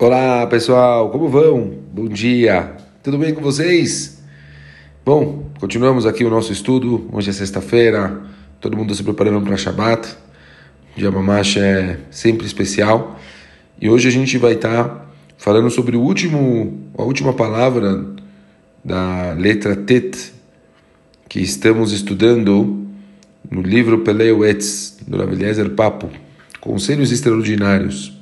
Olá pessoal, como vão? Bom dia, tudo bem com vocês? Bom, continuamos aqui o nosso estudo. Hoje é sexta-feira, todo mundo se preparando para Shabbat. O dia Mamash é sempre especial. E hoje a gente vai estar tá falando sobre o último, a última palavra da letra Tet, que estamos estudando no livro Peleu Etz, do Rav Eliezer Papo, Conselhos Extraordinários.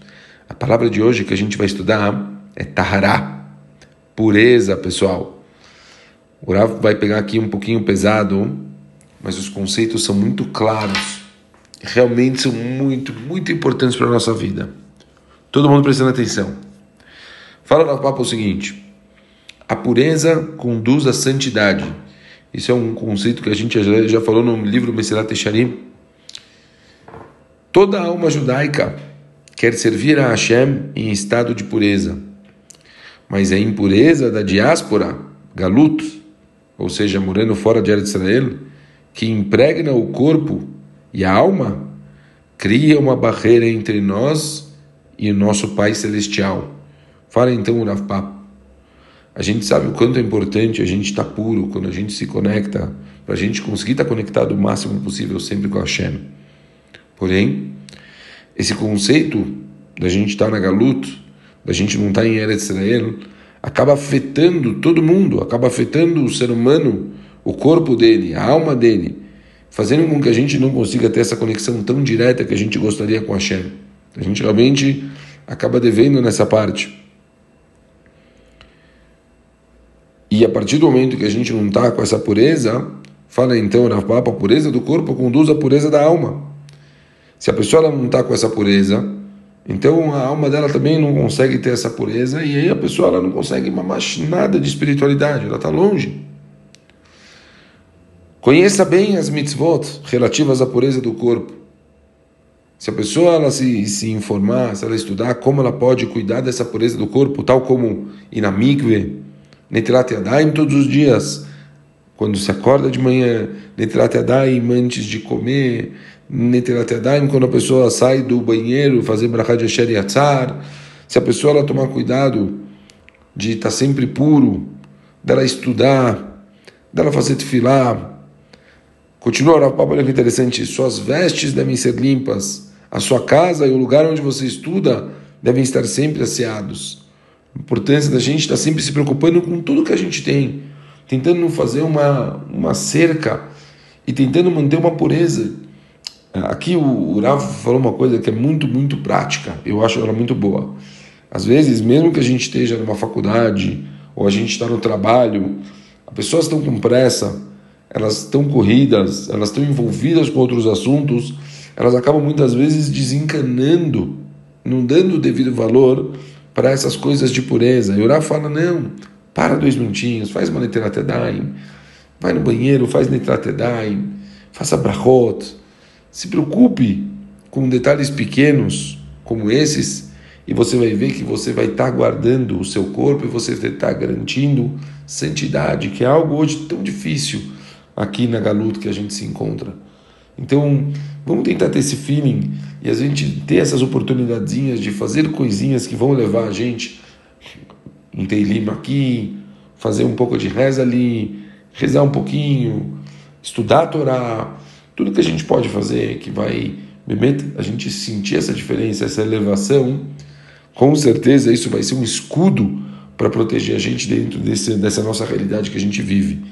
Palavra de hoje que a gente vai estudar é Tahará, pureza, pessoal. O Rav vai pegar aqui um pouquinho pesado, mas os conceitos são muito claros. Realmente são muito, muito importantes para a nossa vida. Todo mundo prestando atenção. Fala no papo o seguinte: a pureza conduz à santidade. Isso é um conceito que a gente já, já falou no livro Mesilat Echarim. Toda alma judaica quer servir a Hashem em estado de pureza. Mas a impureza da diáspora, galut, ou seja, morando fora de Israel, que impregna o corpo e a alma, cria uma barreira entre nós e o nosso Pai Celestial. Fala então Rav Papo. A gente sabe o quanto é importante a gente estar tá puro quando a gente se conecta, para a gente conseguir estar tá conectado o máximo possível sempre com a Hashem. Porém, esse conceito da gente estar na Galuto, da gente não estar em Eretz Israel, acaba afetando todo mundo, acaba afetando o ser humano, o corpo dele, a alma dele, fazendo com que a gente não consiga ter essa conexão tão direta que a gente gostaria com a Hashem. A gente realmente acaba devendo nessa parte. E a partir do momento que a gente não está com essa pureza, fala então, Rav a pureza do corpo conduz à pureza da alma. Se a pessoa não está com essa pureza, então a alma dela também não consegue ter essa pureza e aí a pessoa ela não consegue mais nada de espiritualidade, ela está longe. Conheça bem as mitzvot relativas à pureza do corpo. Se a pessoa ela se, se informar, se ela estudar como ela pode cuidar dessa pureza do corpo, tal como ir na mikve, netilat yadayim todos os dias, quando se acorda de manhã, netilat yadayim antes de comer, Netilat Yadayim, quando a pessoa sai do banheiro, fazer brachá de Asher Yatzar, se a pessoa ela tomar cuidado de estar sempre puro, dela estudar, dela fazer tefilá, continua a papo, olha que interessante, suas vestes devem ser limpas, a sua casa e o lugar onde você estuda devem estar sempre asseados. A importância da gente estar sempre se preocupando com tudo que a gente tem, tentando fazer uma, uma cerca e tentando manter uma pureza Aqui o Rav falou uma coisa que é muito, muito prática, eu acho ela muito boa. Às vezes, mesmo que a gente esteja numa faculdade ou a gente está no trabalho, as pessoas estão com pressa, elas estão corridas, elas estão envolvidas com outros assuntos, elas acabam muitas vezes desencanando, não dando o devido valor para essas coisas de pureza. E o Rav fala: não, para dois minutinhos, faz uma netratedaim, vai no banheiro, faz netratedaim, faça brachot. Se preocupe com detalhes pequenos como esses e você vai ver que você vai estar guardando o seu corpo e você vai estar garantindo santidade, que é algo hoje tão difícil aqui na Galuta que a gente se encontra. Então, vamos tentar ter esse feeling e a gente ter essas oportunidades de fazer coisinhas que vão levar a gente um Teilim aqui, fazer um pouco de reza ali, rezar um pouquinho, estudar a Torá, tudo que a gente pode fazer que vai a gente sentir essa diferença, essa elevação, com certeza isso vai ser um escudo para proteger a gente dentro desse, dessa nossa realidade que a gente vive.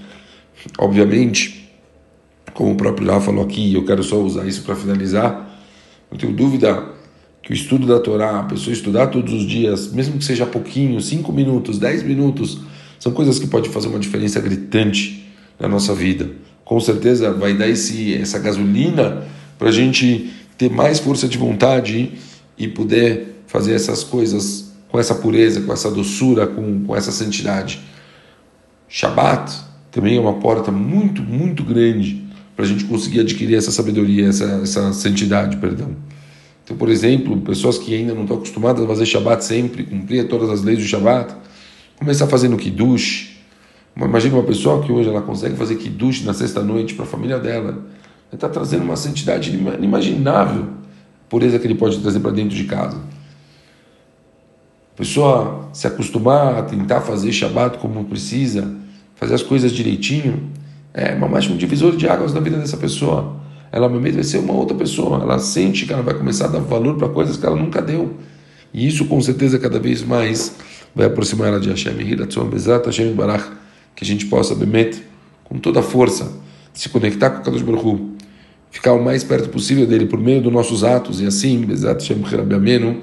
Obviamente, como o próprio Rafa falou aqui, eu quero só usar isso para finalizar, não tenho dúvida que o estudo da Torá, a pessoa estudar todos os dias, mesmo que seja pouquinho, cinco minutos, dez minutos, são coisas que podem fazer uma diferença gritante na nossa vida com certeza vai dar esse, essa gasolina para a gente ter mais força de vontade e poder fazer essas coisas com essa pureza, com essa doçura, com, com essa santidade. Shabat também é uma porta muito, muito grande para a gente conseguir adquirir essa sabedoria, essa, essa santidade, perdão. Então, por exemplo, pessoas que ainda não estão acostumadas a fazer Shabat sempre, cumprir todas as leis do Shabat, começar fazendo Kiddush, Imagina uma pessoa que hoje ela consegue fazer kiddush na sexta-noite para a família dela. Ele está trazendo uma santidade inimaginável, pureza que ele pode trazer para dentro de casa. a pessoa se acostumar a tentar fazer Shabat como precisa, fazer as coisas direitinho, é mais um divisor de águas na vida dessa pessoa. Ela vai ser uma outra pessoa. Ela sente que ela vai começar a dar valor para coisas que ela nunca deu. E isso, com certeza, cada vez mais vai aproximar ela de Hashem. Bezat Hashem Barach, que a gente possa, Bemet, com toda a força, se conectar com Kadosh Baruch Hu, ficar o mais perto possível dele por meio dos nossos atos, e assim, Bezat Hashem Amenu,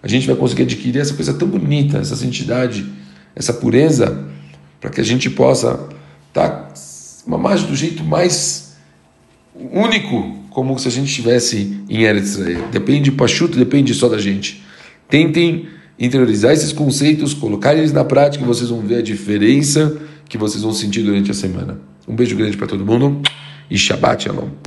a gente vai conseguir adquirir essa coisa tão bonita, essa santidade, essa pureza, para que a gente possa estar tá, mais do jeito mais único, como se a gente estivesse em Eretz Israel. Depende, Pachuto, depende só da gente. Tentem interiorizar esses conceitos, colocar eles na prática e vocês vão ver a diferença que vocês vão sentir durante a semana. Um beijo grande para todo mundo e Shabbat Shalom.